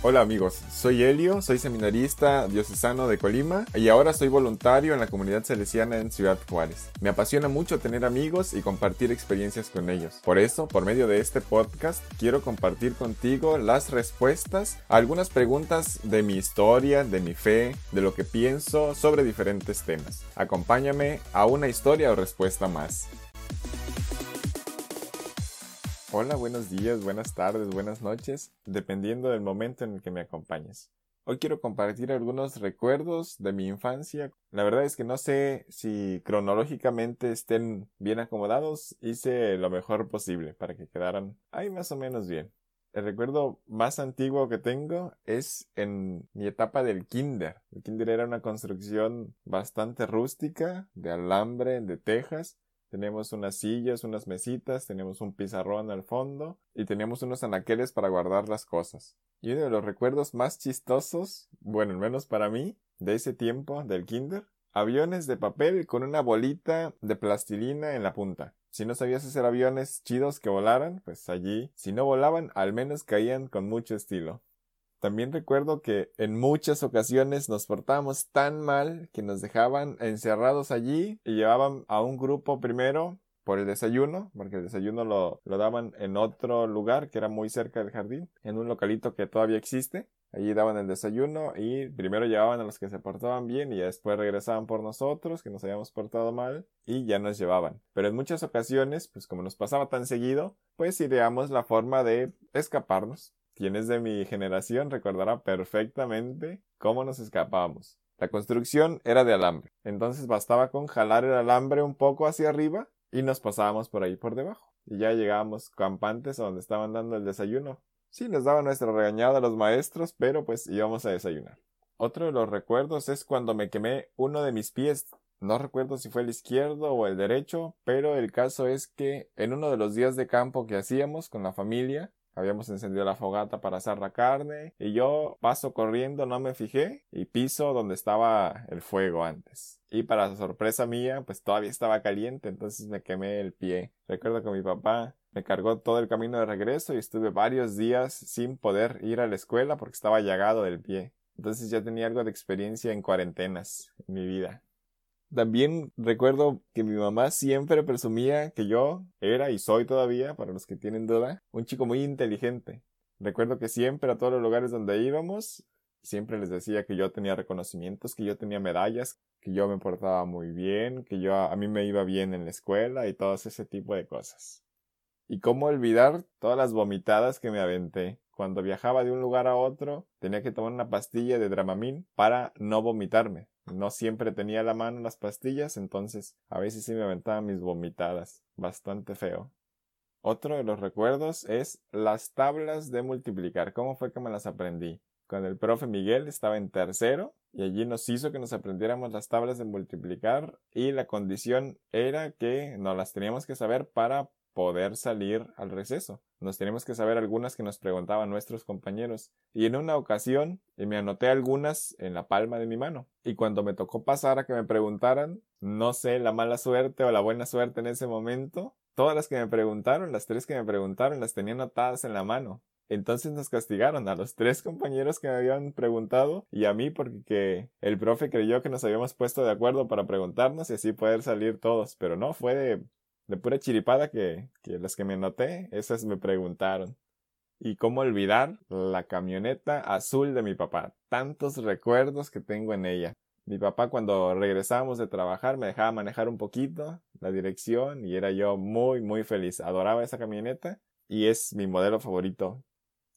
Hola amigos, soy Helio, soy seminarista diocesano de Colima y ahora soy voluntario en la comunidad salesiana en Ciudad Juárez. Me apasiona mucho tener amigos y compartir experiencias con ellos. Por eso, por medio de este podcast, quiero compartir contigo las respuestas a algunas preguntas de mi historia, de mi fe, de lo que pienso sobre diferentes temas. Acompáñame a una historia o respuesta más. Hola, buenos días, buenas tardes, buenas noches, dependiendo del momento en el que me acompañes. Hoy quiero compartir algunos recuerdos de mi infancia. La verdad es que no sé si cronológicamente estén bien acomodados. Hice lo mejor posible para que quedaran ahí más o menos bien. El recuerdo más antiguo que tengo es en mi etapa del kinder. El kinder era una construcción bastante rústica, de alambre, de tejas, tenemos unas sillas, unas mesitas, tenemos un pizarrón al fondo y teníamos unos anaqueles para guardar las cosas. Y uno de los recuerdos más chistosos, bueno, al menos para mí, de ese tiempo del kinder, aviones de papel con una bolita de plastilina en la punta. Si no sabías hacer aviones chidos que volaran, pues allí, si no volaban, al menos caían con mucho estilo. También recuerdo que en muchas ocasiones nos portábamos tan mal que nos dejaban encerrados allí y llevaban a un grupo primero por el desayuno, porque el desayuno lo, lo daban en otro lugar que era muy cerca del jardín, en un localito que todavía existe. Allí daban el desayuno y primero llevaban a los que se portaban bien y después regresaban por nosotros, que nos habíamos portado mal, y ya nos llevaban. Pero en muchas ocasiones, pues como nos pasaba tan seguido, pues ideamos la forma de escaparnos. Quien es de mi generación recordará perfectamente cómo nos escapábamos. La construcción era de alambre, entonces bastaba con jalar el alambre un poco hacia arriba y nos pasábamos por ahí por debajo. Y ya llegábamos campantes a donde estaban dando el desayuno. Sí, nos daba nuestra regañada a los maestros, pero pues íbamos a desayunar. Otro de los recuerdos es cuando me quemé uno de mis pies. No recuerdo si fue el izquierdo o el derecho, pero el caso es que en uno de los días de campo que hacíamos con la familia, Habíamos encendido la fogata para asar la carne y yo paso corriendo, no me fijé y piso donde estaba el fuego antes. Y para sorpresa mía, pues todavía estaba caliente, entonces me quemé el pie. Recuerdo que mi papá me cargó todo el camino de regreso y estuve varios días sin poder ir a la escuela porque estaba llagado del pie. Entonces ya tenía algo de experiencia en cuarentenas en mi vida. También recuerdo que mi mamá siempre presumía que yo era y soy todavía, para los que tienen duda, un chico muy inteligente. Recuerdo que siempre a todos los lugares donde íbamos, siempre les decía que yo tenía reconocimientos, que yo tenía medallas, que yo me portaba muy bien, que yo a mí me iba bien en la escuela y todo ese tipo de cosas. Y cómo olvidar todas las vomitadas que me aventé. Cuando viajaba de un lugar a otro, tenía que tomar una pastilla de Dramamine para no vomitarme. No siempre tenía la mano las pastillas, entonces a veces sí me aventaba mis vomitadas. Bastante feo. Otro de los recuerdos es las tablas de multiplicar. ¿Cómo fue que me las aprendí? Cuando el profe Miguel estaba en tercero y allí nos hizo que nos aprendiéramos las tablas de multiplicar y la condición era que nos las teníamos que saber para poder salir al receso. Nos tenemos que saber algunas que nos preguntaban nuestros compañeros. Y en una ocasión me anoté algunas en la palma de mi mano. Y cuando me tocó pasar a que me preguntaran, no sé la mala suerte o la buena suerte en ese momento, todas las que me preguntaron, las tres que me preguntaron, las tenía anotadas en la mano. Entonces nos castigaron a los tres compañeros que me habían preguntado y a mí porque el profe creyó que nos habíamos puesto de acuerdo para preguntarnos y así poder salir todos, pero no, fue de de pura chiripada que, que las que me noté, esas me preguntaron. Y cómo olvidar la camioneta azul de mi papá. Tantos recuerdos que tengo en ella. Mi papá cuando regresábamos de trabajar me dejaba manejar un poquito la dirección y era yo muy muy feliz. Adoraba esa camioneta y es mi modelo favorito.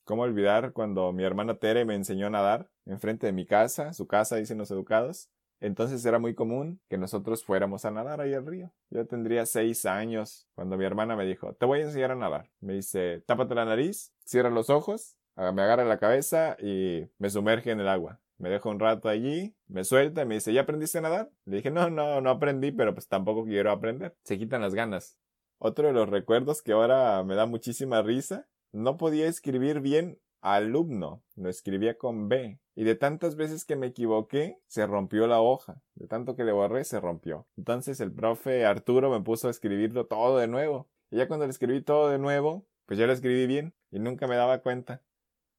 ¿Cómo olvidar cuando mi hermana Tere me enseñó a nadar enfrente de mi casa, su casa dicen los educados? Entonces era muy común que nosotros fuéramos a nadar ahí al río. Yo tendría seis años cuando mi hermana me dijo, te voy a enseñar a nadar. Me dice, tápate la nariz, cierra los ojos, me agarra la cabeza y me sumerge en el agua. Me deja un rato allí, me suelta y me dice, ¿ya aprendiste a nadar? Le dije, no, no, no aprendí, pero pues tampoco quiero aprender. Se quitan las ganas. Otro de los recuerdos que ahora me da muchísima risa, no podía escribir bien alumno, lo escribía con B. Y de tantas veces que me equivoqué, se rompió la hoja. De tanto que le borré, se rompió. Entonces el profe Arturo me puso a escribirlo todo de nuevo. Y ya cuando lo escribí todo de nuevo, pues ya lo escribí bien y nunca me daba cuenta.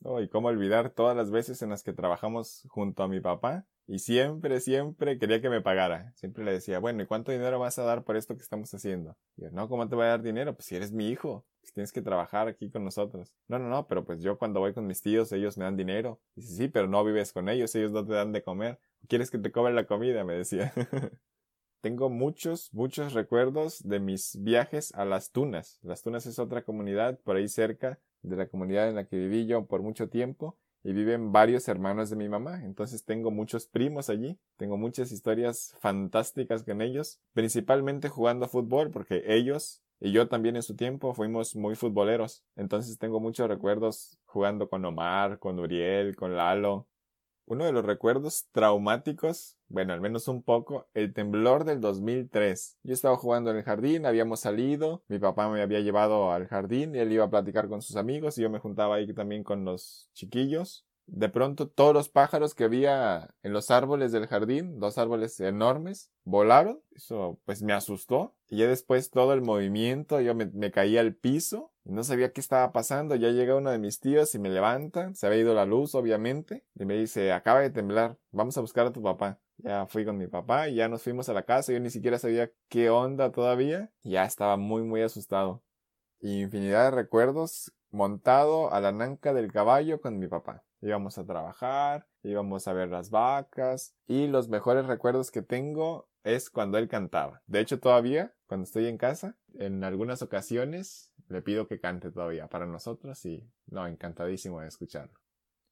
Oh, y cómo olvidar todas las veces en las que trabajamos junto a mi papá y siempre, siempre quería que me pagara. Siempre le decía, bueno, ¿y cuánto dinero vas a dar por esto que estamos haciendo? Y yo, no, ¿cómo te voy a dar dinero? Pues si eres mi hijo, pues tienes que trabajar aquí con nosotros. No, no, no, pero pues yo cuando voy con mis tíos, ellos me dan dinero. Dice, sí, pero no vives con ellos, ellos no te dan de comer. ¿Quieres que te cobre la comida? Me decía. Tengo muchos, muchos recuerdos de mis viajes a Las Tunas. Las Tunas es otra comunidad por ahí cerca de la comunidad en la que viví yo por mucho tiempo y viven varios hermanos de mi mamá. Entonces tengo muchos primos allí, tengo muchas historias fantásticas con ellos, principalmente jugando fútbol porque ellos y yo también en su tiempo fuimos muy futboleros. Entonces tengo muchos recuerdos jugando con Omar, con Uriel, con Lalo, uno de los recuerdos traumáticos, bueno, al menos un poco, el temblor del 2003. Yo estaba jugando en el jardín, habíamos salido, mi papá me había llevado al jardín y él iba a platicar con sus amigos y yo me juntaba ahí también con los chiquillos. De pronto todos los pájaros que había en los árboles del jardín, dos árboles enormes, volaron. Eso pues me asustó. Y ya después todo el movimiento, yo me, me caí al piso no sabía qué estaba pasando. Ya llega uno de mis tíos y me levanta. Se había ido la luz, obviamente. Y me dice, acaba de temblar, vamos a buscar a tu papá. Ya fui con mi papá y ya nos fuimos a la casa. Yo ni siquiera sabía qué onda todavía. Ya estaba muy, muy asustado. Infinidad de recuerdos montado a la nanca del caballo con mi papá íbamos a trabajar, íbamos a ver las vacas y los mejores recuerdos que tengo es cuando él cantaba. De hecho, todavía, cuando estoy en casa, en algunas ocasiones le pido que cante todavía para nosotros y no, encantadísimo de escucharlo.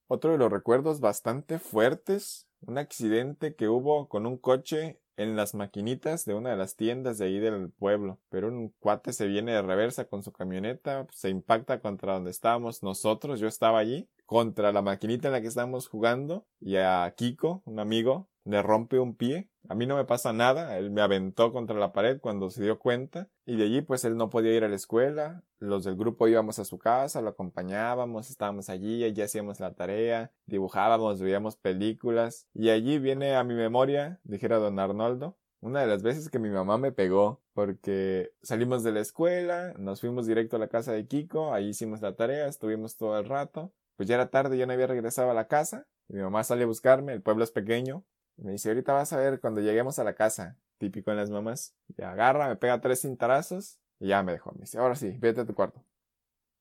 Otro de los recuerdos bastante fuertes, un accidente que hubo con un coche en las maquinitas de una de las tiendas de ahí del pueblo. Pero un cuate se viene de reversa con su camioneta, se impacta contra donde estábamos nosotros, yo estaba allí, contra la maquinita en la que estábamos jugando, y a Kiko, un amigo, le rompe un pie. A mí no me pasa nada, él me aventó contra la pared cuando se dio cuenta y de allí pues él no podía ir a la escuela, los del grupo íbamos a su casa, lo acompañábamos, estábamos allí, allí hacíamos la tarea, dibujábamos, veíamos películas y allí viene a mi memoria, dijera don Arnoldo, una de las veces que mi mamá me pegó porque salimos de la escuela, nos fuimos directo a la casa de Kiko, ahí hicimos la tarea, estuvimos todo el rato, pues ya era tarde, yo no había regresado a la casa, mi mamá sale a buscarme, el pueblo es pequeño, me dice, ahorita vas a ver cuando lleguemos a la casa, típico en las mamás. Y agarra, me pega tres cintarazos y ya me dejó. Me dice, ahora sí, vete a tu cuarto.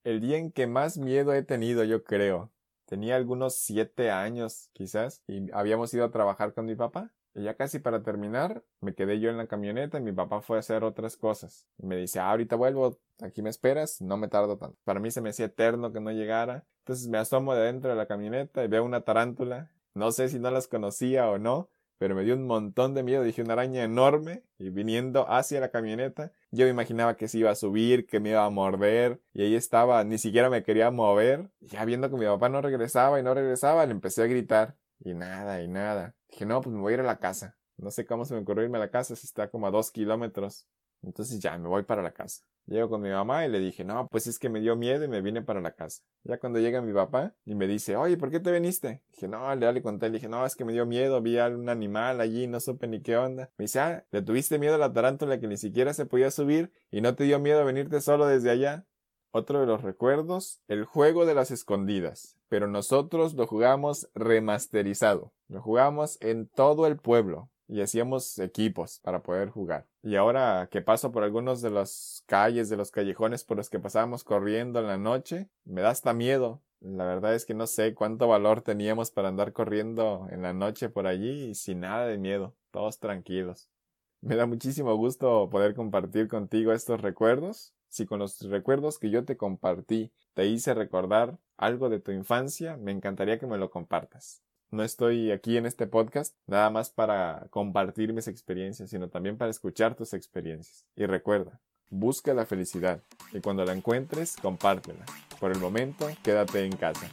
El día en que más miedo he tenido, yo creo. Tenía algunos siete años, quizás, y habíamos ido a trabajar con mi papá. Y ya casi para terminar, me quedé yo en la camioneta y mi papá fue a hacer otras cosas. Y me dice, ah, ahorita vuelvo, aquí me esperas, no me tardo tanto. Para mí se me hacía eterno que no llegara. Entonces me asomo de dentro de la camioneta y veo una tarántula no sé si no las conocía o no, pero me dio un montón de miedo. Dije una araña enorme y viniendo hacia la camioneta. Yo me imaginaba que se iba a subir, que me iba a morder y ahí estaba, ni siquiera me quería mover. Ya viendo que mi papá no regresaba y no regresaba, le empecé a gritar y nada y nada. Dije, no, pues me voy a ir a la casa. No sé cómo se me ocurrió irme a la casa si está como a dos kilómetros. Entonces ya me voy para la casa. Llego con mi mamá y le dije, no, pues es que me dio miedo y me vine para la casa. Ya cuando llega mi papá y me dice, oye, ¿por qué te viniste? Dije, no, le, le conté, le dije, no, es que me dio miedo, vi a un animal allí, no supe ni qué onda. Me dice, ah, le tuviste miedo a la tarántula que ni siquiera se podía subir y no te dio miedo venirte solo desde allá. Otro de los recuerdos, el juego de las escondidas. Pero nosotros lo jugamos remasterizado. Lo jugamos en todo el pueblo y hacíamos equipos para poder jugar. Y ahora que paso por algunos de las calles, de los callejones por los que pasábamos corriendo en la noche, me da hasta miedo. La verdad es que no sé cuánto valor teníamos para andar corriendo en la noche por allí y sin nada de miedo, todos tranquilos. Me da muchísimo gusto poder compartir contigo estos recuerdos. Si con los recuerdos que yo te compartí te hice recordar algo de tu infancia, me encantaría que me lo compartas. No estoy aquí en este podcast nada más para compartir mis experiencias, sino también para escuchar tus experiencias. Y recuerda, busca la felicidad y cuando la encuentres, compártela. Por el momento, quédate en casa.